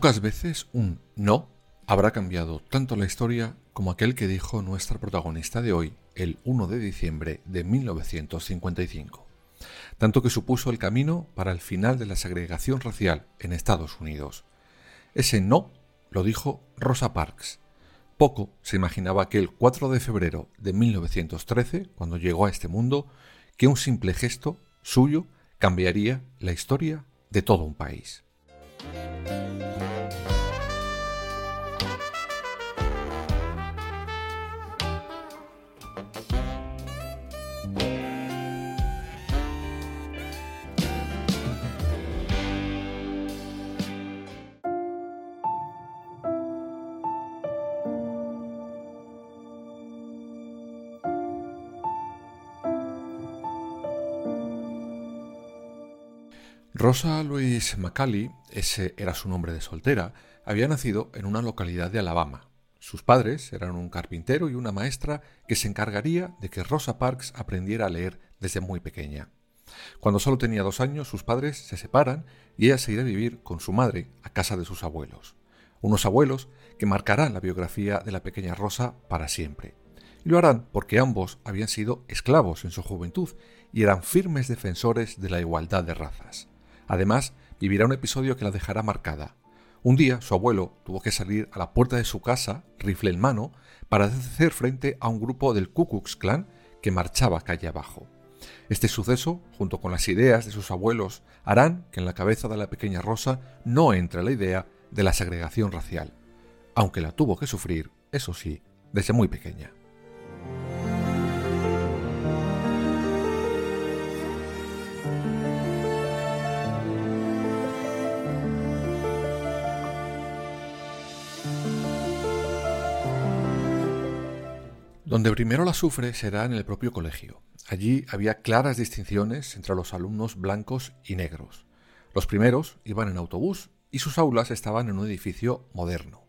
Pocas veces un no habrá cambiado tanto la historia como aquel que dijo nuestra protagonista de hoy el 1 de diciembre de 1955, tanto que supuso el camino para el final de la segregación racial en Estados Unidos. Ese no lo dijo Rosa Parks. Poco se imaginaba que el 4 de febrero de 1913, cuando llegó a este mundo, que un simple gesto suyo cambiaría la historia de todo un país. Rosa Louise McCallie, ese era su nombre de soltera, había nacido en una localidad de Alabama. Sus padres eran un carpintero y una maestra que se encargaría de que Rosa Parks aprendiera a leer desde muy pequeña. Cuando solo tenía dos años, sus padres se separan y ella se irá a vivir con su madre a casa de sus abuelos. Unos abuelos que marcarán la biografía de la pequeña Rosa para siempre. Lo harán porque ambos habían sido esclavos en su juventud y eran firmes defensores de la igualdad de razas. Además, vivirá un episodio que la dejará marcada. Un día su abuelo tuvo que salir a la puerta de su casa, rifle en mano, para hacer frente a un grupo del Ku Klux Klan que marchaba calle abajo. Este suceso, junto con las ideas de sus abuelos, harán que en la cabeza de la pequeña Rosa no entre la idea de la segregación racial, aunque la tuvo que sufrir, eso sí, desde muy pequeña. Donde primero la sufre será en el propio colegio. Allí había claras distinciones entre los alumnos blancos y negros. Los primeros iban en autobús y sus aulas estaban en un edificio moderno.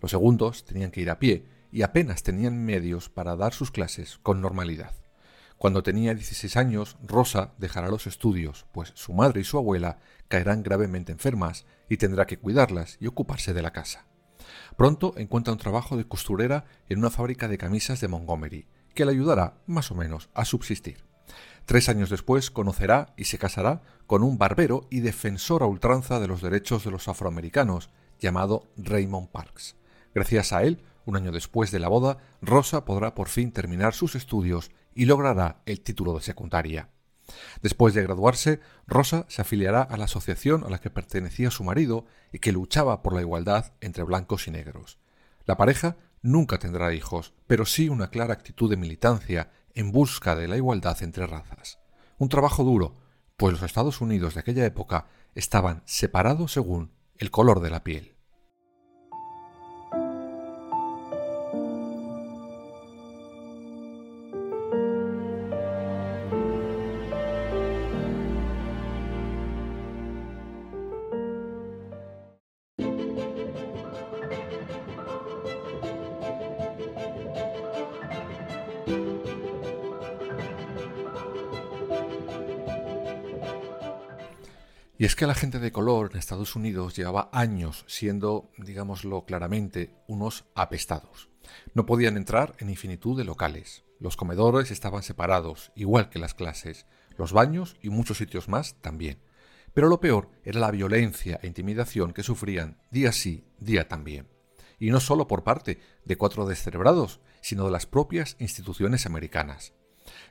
Los segundos tenían que ir a pie y apenas tenían medios para dar sus clases con normalidad. Cuando tenía 16 años, Rosa dejará los estudios, pues su madre y su abuela caerán gravemente enfermas y tendrá que cuidarlas y ocuparse de la casa. Pronto encuentra un trabajo de costurera en una fábrica de camisas de Montgomery, que le ayudará, más o menos, a subsistir. Tres años después conocerá y se casará con un barbero y defensor a ultranza de los derechos de los afroamericanos, llamado Raymond Parks. Gracias a él, un año después de la boda, Rosa podrá por fin terminar sus estudios y logrará el título de secundaria. Después de graduarse, Rosa se afiliará a la asociación a la que pertenecía su marido y que luchaba por la igualdad entre blancos y negros. La pareja nunca tendrá hijos, pero sí una clara actitud de militancia en busca de la igualdad entre razas. Un trabajo duro, pues los Estados Unidos de aquella época estaban separados según el color de la piel. Y es que la gente de color en Estados Unidos llevaba años siendo, digámoslo claramente, unos apestados. No podían entrar en infinitud de locales. Los comedores estaban separados, igual que las clases. Los baños y muchos sitios más también. Pero lo peor era la violencia e intimidación que sufrían día sí, día también. Y no solo por parte de cuatro descerebrados, sino de las propias instituciones americanas.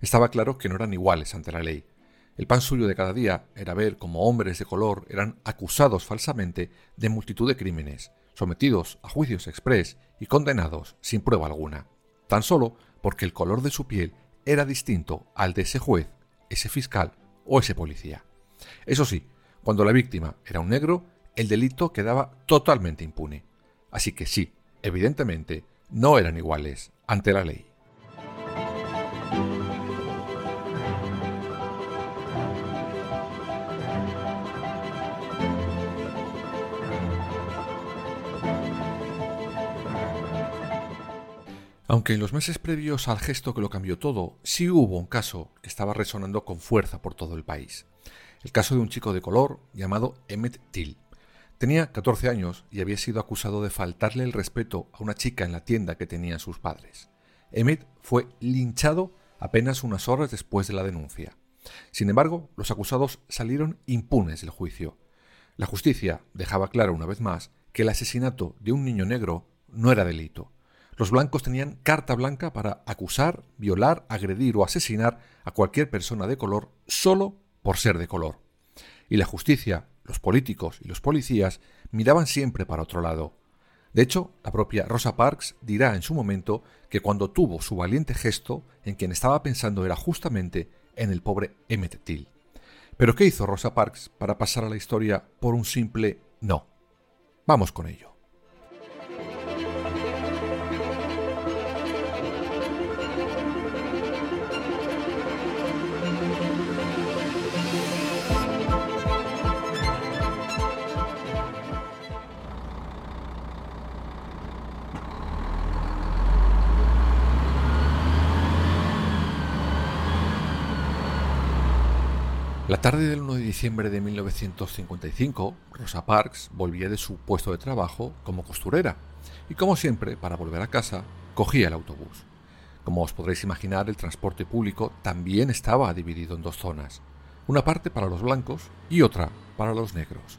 Estaba claro que no eran iguales ante la ley, el pan suyo de cada día era ver cómo hombres de color eran acusados falsamente de multitud de crímenes, sometidos a juicios express y condenados sin prueba alguna, tan solo porque el color de su piel era distinto al de ese juez, ese fiscal o ese policía. Eso sí, cuando la víctima era un negro, el delito quedaba totalmente impune. Así que sí, evidentemente, no eran iguales ante la ley. Aunque en los meses previos al gesto que lo cambió todo, sí hubo un caso que estaba resonando con fuerza por todo el país. El caso de un chico de color llamado Emmett Till. Tenía 14 años y había sido acusado de faltarle el respeto a una chica en la tienda que tenían sus padres. Emmett fue linchado apenas unas horas después de la denuncia. Sin embargo, los acusados salieron impunes del juicio. La justicia dejaba claro una vez más que el asesinato de un niño negro no era delito. Los blancos tenían carta blanca para acusar, violar, agredir o asesinar a cualquier persona de color solo por ser de color. Y la justicia los políticos y los policías miraban siempre para otro lado. De hecho, la propia Rosa Parks dirá en su momento que cuando tuvo su valiente gesto, en quien estaba pensando era justamente en el pobre Emmett Till. Pero ¿qué hizo Rosa Parks para pasar a la historia por un simple no? Vamos con ello. La tarde del 1 de diciembre de 1955, Rosa Parks volvía de su puesto de trabajo como costurera y como siempre, para volver a casa, cogía el autobús. Como os podréis imaginar, el transporte público también estaba dividido en dos zonas, una parte para los blancos y otra para los negros,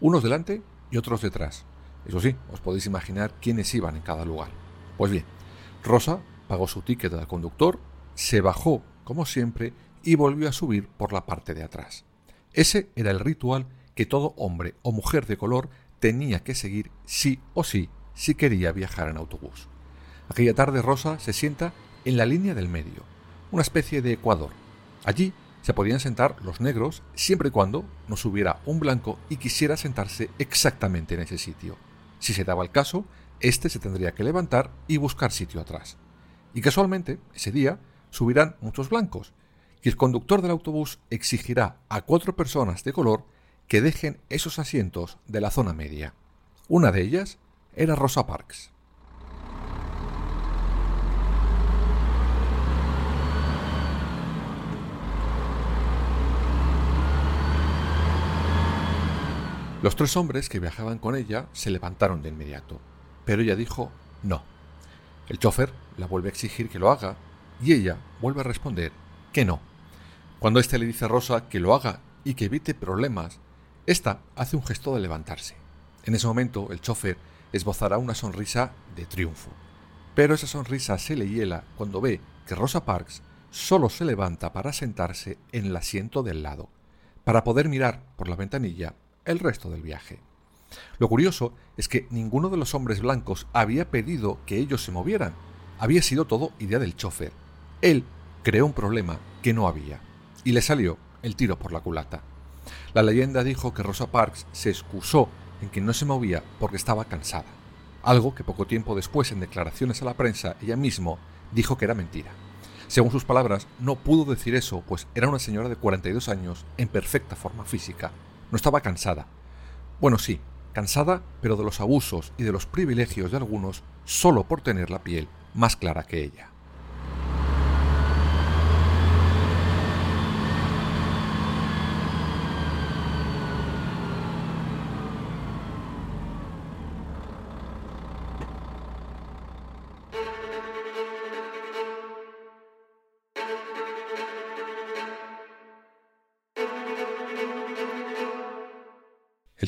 unos delante y otros detrás. Eso sí, os podéis imaginar quiénes iban en cada lugar. Pues bien, Rosa pagó su ticket al conductor, se bajó, como siempre, y volvió a subir por la parte de atrás. Ese era el ritual que todo hombre o mujer de color tenía que seguir sí o sí si quería viajar en autobús. Aquella tarde Rosa se sienta en la línea del medio, una especie de ecuador. Allí se podían sentar los negros siempre y cuando no subiera un blanco y quisiera sentarse exactamente en ese sitio. Si se daba el caso, éste se tendría que levantar y buscar sitio atrás. Y casualmente, ese día, subirán muchos blancos, y el conductor del autobús exigirá a cuatro personas de color que dejen esos asientos de la zona media. Una de ellas era Rosa Parks. Los tres hombres que viajaban con ella se levantaron de inmediato, pero ella dijo no. El chofer la vuelve a exigir que lo haga y ella vuelve a responder que no. Cuando éste le dice a Rosa que lo haga y que evite problemas, ésta hace un gesto de levantarse. En ese momento, el chofer esbozará una sonrisa de triunfo. Pero esa sonrisa se le hiela cuando ve que Rosa Parks solo se levanta para sentarse en el asiento del lado, para poder mirar por la ventanilla el resto del viaje. Lo curioso es que ninguno de los hombres blancos había pedido que ellos se movieran. Había sido todo idea del chofer. Él creó un problema que no había y le salió el tiro por la culata. La leyenda dijo que Rosa Parks se excusó en que no se movía porque estaba cansada, algo que poco tiempo después en declaraciones a la prensa ella mismo dijo que era mentira. Según sus palabras, no pudo decir eso, pues era una señora de 42 años en perfecta forma física. No estaba cansada. Bueno, sí, cansada, pero de los abusos y de los privilegios de algunos solo por tener la piel más clara que ella.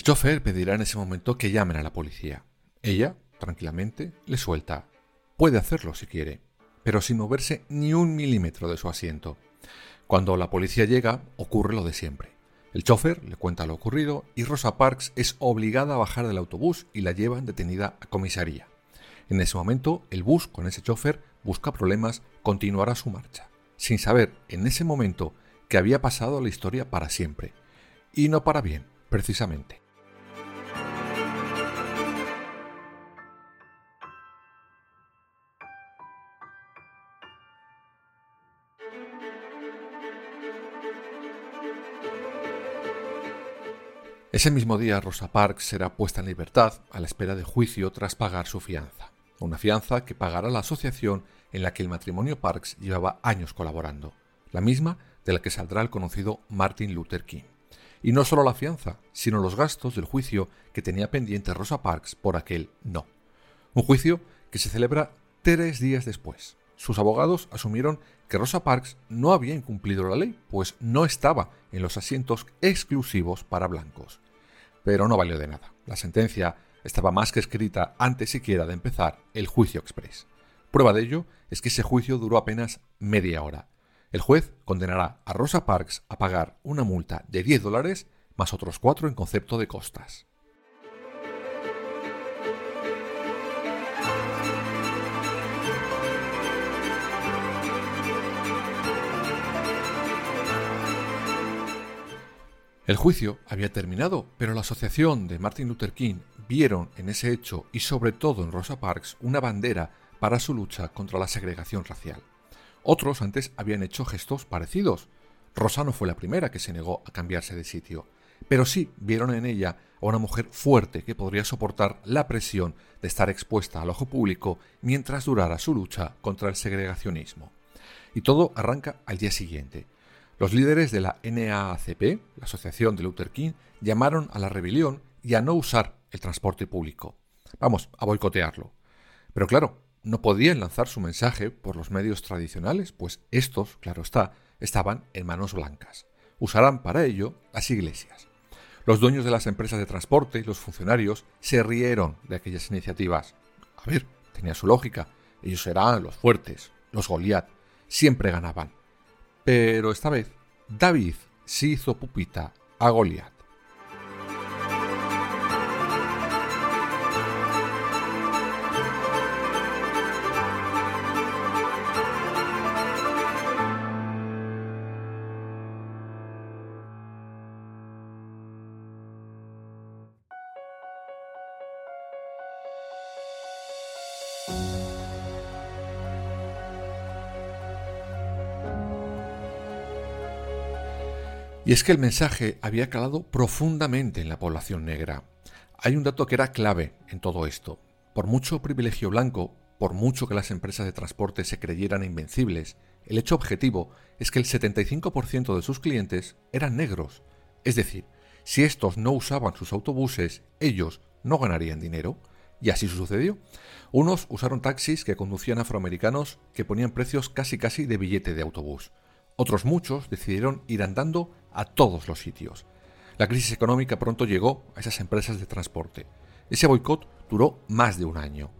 Chofer pedirá en ese momento que llamen a la policía. Ella, tranquilamente, le suelta. Puede hacerlo si quiere, pero sin moverse ni un milímetro de su asiento. Cuando la policía llega, ocurre lo de siempre. El chofer le cuenta lo ocurrido y Rosa Parks es obligada a bajar del autobús y la llevan detenida a comisaría. En ese momento, el bus con ese chofer busca problemas, continuará su marcha, sin saber en ese momento que había pasado la historia para siempre. Y no para bien, precisamente. Ese mismo día Rosa Parks será puesta en libertad a la espera de juicio tras pagar su fianza, una fianza que pagará la asociación en la que el matrimonio Parks llevaba años colaborando, la misma de la que saldrá el conocido Martin Luther King. Y no solo la fianza, sino los gastos del juicio que tenía pendiente Rosa Parks por aquel no. Un juicio que se celebra tres días después. Sus abogados asumieron que Rosa Parks no había incumplido la ley, pues no estaba en los asientos exclusivos para blancos pero no valió de nada. La sentencia estaba más que escrita antes siquiera de empezar el juicio express. Prueba de ello es que ese juicio duró apenas media hora. El juez condenará a Rosa Parks a pagar una multa de 10 dólares más otros 4 en concepto de costas. El juicio había terminado, pero la asociación de Martin Luther King vieron en ese hecho y sobre todo en Rosa Parks una bandera para su lucha contra la segregación racial. Otros antes habían hecho gestos parecidos. Rosa no fue la primera que se negó a cambiarse de sitio, pero sí vieron en ella a una mujer fuerte que podría soportar la presión de estar expuesta al ojo público mientras durara su lucha contra el segregacionismo. Y todo arranca al día siguiente, los líderes de la NAACP, la Asociación de Luther King, llamaron a la rebelión y a no usar el transporte público. Vamos, a boicotearlo. Pero claro, no podían lanzar su mensaje por los medios tradicionales, pues estos, claro está, estaban en manos blancas. Usarán para ello las iglesias. Los dueños de las empresas de transporte y los funcionarios se rieron de aquellas iniciativas. A ver, tenía su lógica. Ellos eran los fuertes, los Goliat. Siempre ganaban. Pero esta vez, David sí hizo pupita a Goliat. Y es que el mensaje había calado profundamente en la población negra. Hay un dato que era clave en todo esto. Por mucho privilegio blanco, por mucho que las empresas de transporte se creyeran invencibles, el hecho objetivo es que el 75% de sus clientes eran negros. Es decir, si estos no usaban sus autobuses, ellos no ganarían dinero. Y así sucedió. Unos usaron taxis que conducían afroamericanos que ponían precios casi casi de billete de autobús. Otros muchos decidieron ir andando a todos los sitios. La crisis económica pronto llegó a esas empresas de transporte. Ese boicot duró más de un año.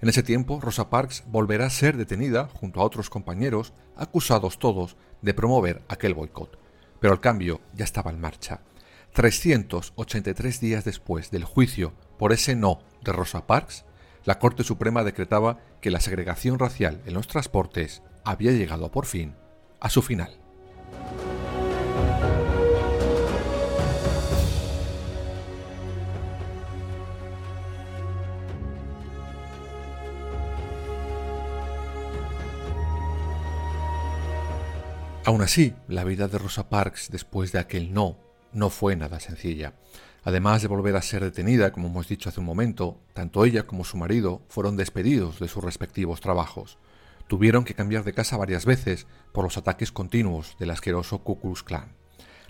En ese tiempo, Rosa Parks volverá a ser detenida junto a otros compañeros, acusados todos de promover aquel boicot. Pero el cambio ya estaba en marcha. 383 días después del juicio por ese no de Rosa Parks, la Corte Suprema decretaba que la segregación racial en los transportes había llegado por fin a su final. Aún así, la vida de Rosa Parks después de aquel no no fue nada sencilla. Además de volver a ser detenida, como hemos dicho hace un momento, tanto ella como su marido fueron despedidos de sus respectivos trabajos. Tuvieron que cambiar de casa varias veces por los ataques continuos del asqueroso Ku Klux Klan.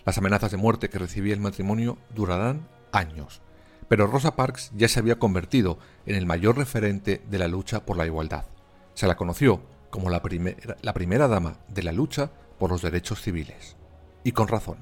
Las amenazas de muerte que recibía el matrimonio durarán años, pero Rosa Parks ya se había convertido en el mayor referente de la lucha por la igualdad. Se la conoció como la, la primera dama de la lucha por los derechos civiles. Y con razón.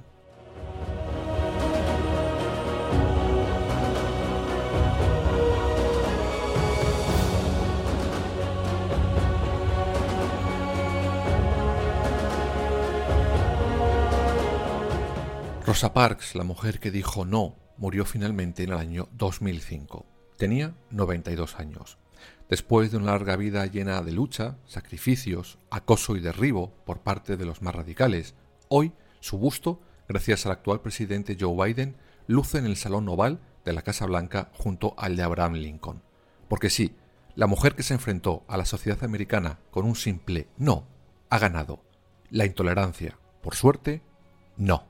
Rosa Parks, la mujer que dijo no, murió finalmente en el año 2005. Tenía 92 años. Después de una larga vida llena de lucha, sacrificios, acoso y derribo por parte de los más radicales, hoy Su busto, gracias al actual presidente Joe Biden, luce en el Salón Oval de la Casa Blanca junto al de Abraham Lincoln. Porque sí, la mujer que se enfrentó a la sociedad americana con un simple no ha ganado. La intolerancia, por suerte, no.